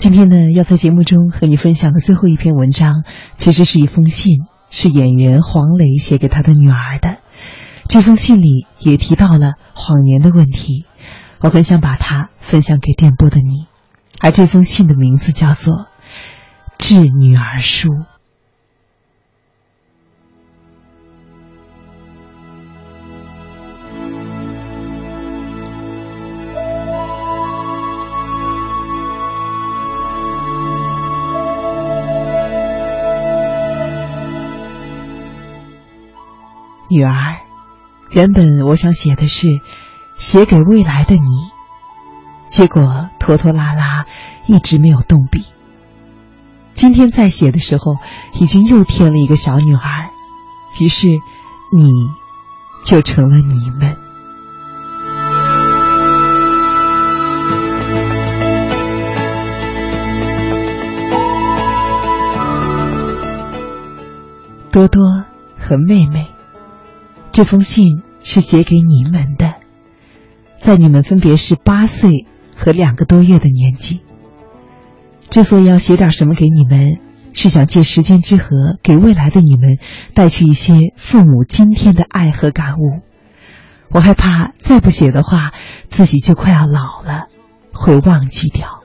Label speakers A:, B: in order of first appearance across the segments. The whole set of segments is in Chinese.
A: 今天呢，要在节目中和你分享的最后一篇文章，其实是一封信，是演员黄磊写给他的女儿的。这封信里也提到了谎言的问题，我很想把它分享给电波的你。而这封信的名字叫做《致女儿书》。女儿，原本我想写的是写给未来的你，结果拖拖拉拉，一直没有动笔。今天在写的时候，已经又添了一个小女儿，于是你就成了你们。多多和妹妹。这封信是写给你们的，在你们分别是八岁和两个多月的年纪。之所以要写点什么给你们，是想借时间之河给未来的你们带去一些父母今天的爱和感悟。我害怕再不写的话，自己就快要老了，会忘记掉。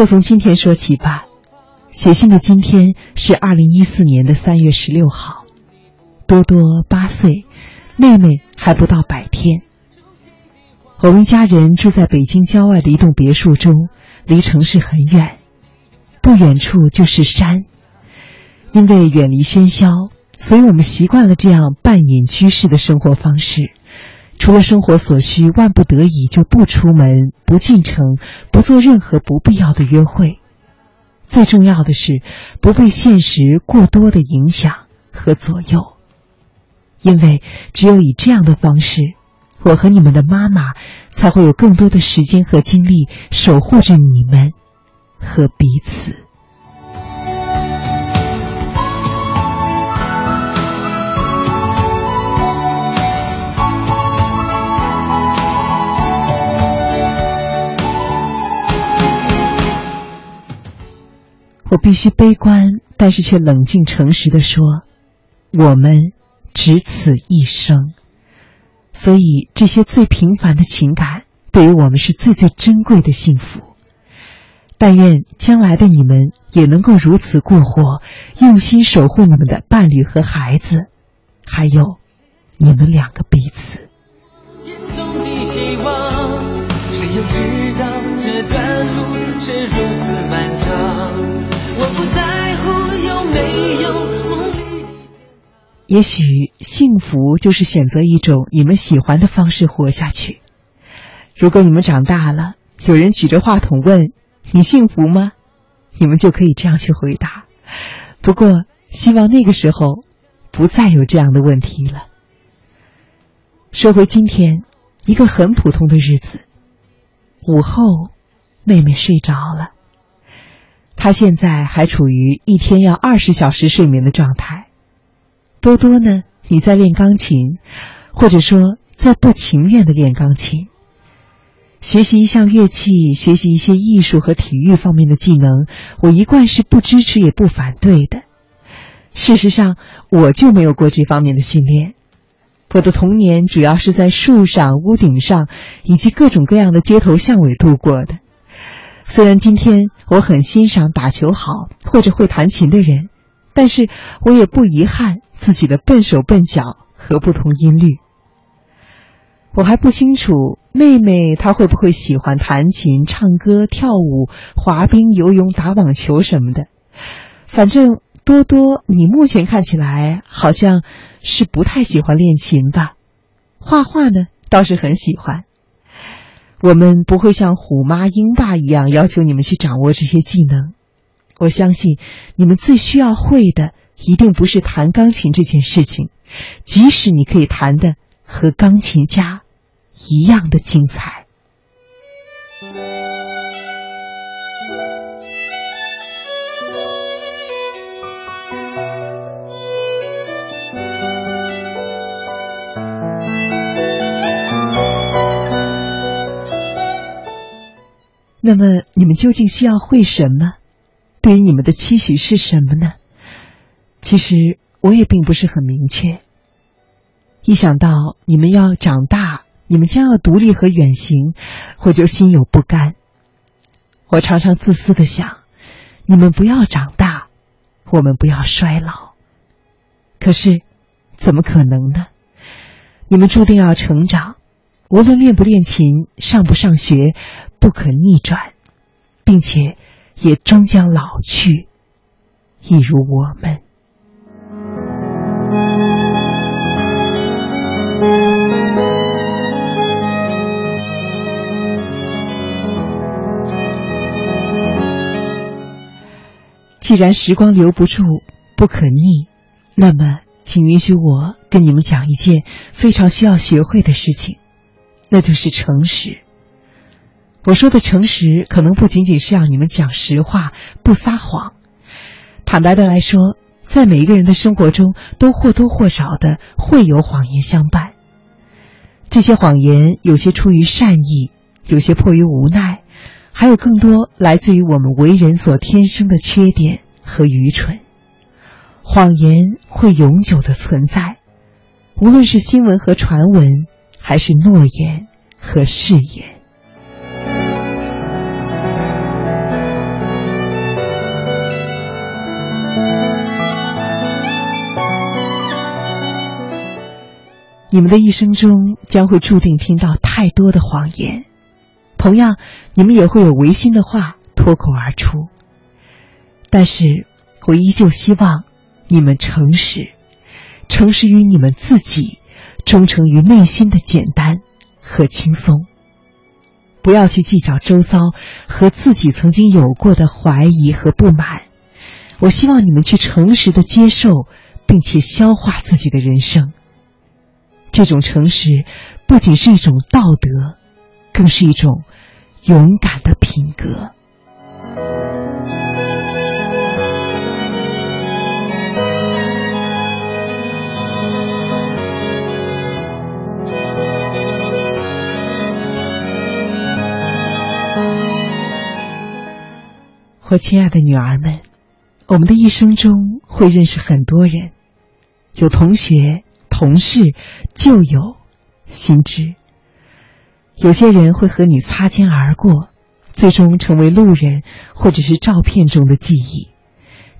A: 就从今天说起吧。写信的今天是二零一四年的三月十六号，多多八岁，妹妹还不到百天。我们一家人住在北京郊外的一栋别墅中，离城市很远，不远处就是山。因为远离喧嚣，所以我们习惯了这样半隐居式的生活方式。除了生活所需，万不得已就不出门、不进城、不做任何不必要的约会。最重要的是，不被现实过多的影响和左右。因为只有以这样的方式，我和你们的妈妈才会有更多的时间和精力守护着你们和彼此。我必须悲观，但是却冷静诚实的说，我们只此一生，所以这些最平凡的情感，对于我们是最最珍贵的幸福。但愿将来的你们也能够如此过活，用心守护你们的伴侣和孩子，还有你们两个彼此。谁又知道这段路是如此漫长？不在乎有没有也许幸福就是选择一种你们喜欢的方式活下去。如果你们长大了，有人举着话筒问你幸福吗？你们就可以这样去回答。不过，希望那个时候不再有这样的问题了。说回今天，一个很普通的日子。午后，妹妹睡着了。他现在还处于一天要二十小时睡眠的状态。多多呢？你在练钢琴，或者说在不情愿的练钢琴。学习一项乐器，学习一些艺术和体育方面的技能，我一贯是不支持也不反对的。事实上，我就没有过这方面的训练。我的童年主要是在树上、屋顶上以及各种各样的街头巷尾度过的。虽然今天我很欣赏打球好或者会弹琴的人，但是我也不遗憾。自己的笨手笨脚和不同音律，我还不清楚妹妹她会不会喜欢弹琴、唱歌、跳舞、滑冰、游泳、打网球什么的。反正多多，你目前看起来好像是不太喜欢练琴吧？画画呢倒是很喜欢。我们不会像虎妈鹰爸一样要求你们去掌握这些技能。我相信你们最需要会的。一定不是弹钢琴这件事情，即使你可以弹的和钢琴家一样的精彩。那么你们究竟需要会什么？对于你们的期许是什么呢？其实我也并不是很明确。一想到你们要长大，你们将要独立和远行，我就心有不甘。我常常自私的想，你们不要长大，我们不要衰老。可是，怎么可能呢？你们注定要成长，无论练不练琴，上不上学，不可逆转，并且也终将老去，一如我们。既然时光留不住，不可逆，那么。请允许我跟你们讲一件非常需要学会的事情，那就是诚实。我说的诚实，可能不仅仅是要你们讲实话，不撒谎。坦白的来说，在每一个人的生活中，都或多或少的会有谎言相伴。这些谎言有些出于善意，有些迫于无奈，还有更多来自于我们为人所天生的缺点和愚蠢。谎言会永久的存在，无论是新闻和传闻，还是诺言和誓言。你们的一生中将会注定听到太多的谎言，同样，你们也会有违心的话脱口而出。但是我依旧希望。你们诚实，诚实于你们自己，忠诚于内心的简单和轻松。不要去计较周遭和自己曾经有过的怀疑和不满。我希望你们去诚实的接受，并且消化自己的人生。这种诚实不仅是一种道德，更是一种勇敢的品格。我亲爱的女儿们，我们的一生中会认识很多人，有同学、同事、旧友、新知。有些人会和你擦肩而过，最终成为路人或者是照片中的记忆。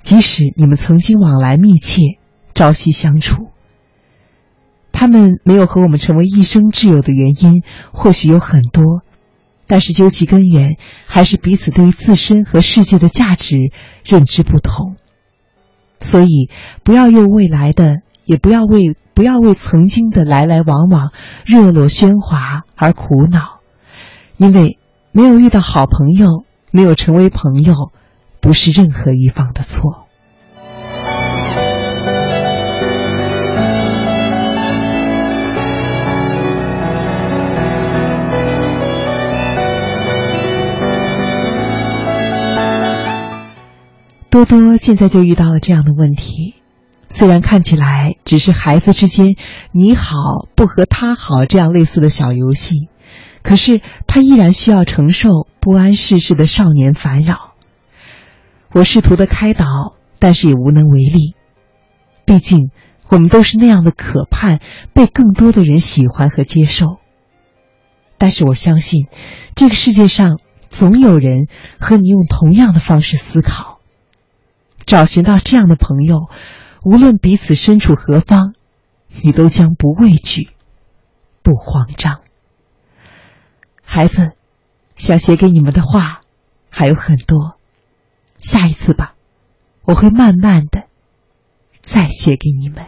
A: 即使你们曾经往来密切、朝夕相处，他们没有和我们成为一生挚友的原因，或许有很多。但是究其根源，还是彼此对于自身和世界的价值认知不同。所以，不要用未来的，也不要为不要为曾经的来来往往、热络喧哗而苦恼，因为没有遇到好朋友，没有成为朋友，不是任何一方的错。多多现在就遇到了这样的问题，虽然看起来只是孩子之间“你好不和他好”这样类似的小游戏，可是他依然需要承受不谙世事的少年烦扰。我试图的开导，但是也无能为力。毕竟我们都是那样的可盼被更多的人喜欢和接受。但是我相信，这个世界上总有人和你用同样的方式思考。找寻到这样的朋友，无论彼此身处何方，你都将不畏惧，不慌张。孩子，想写给你们的话还有很多，下一次吧，我会慢慢的再写给你们。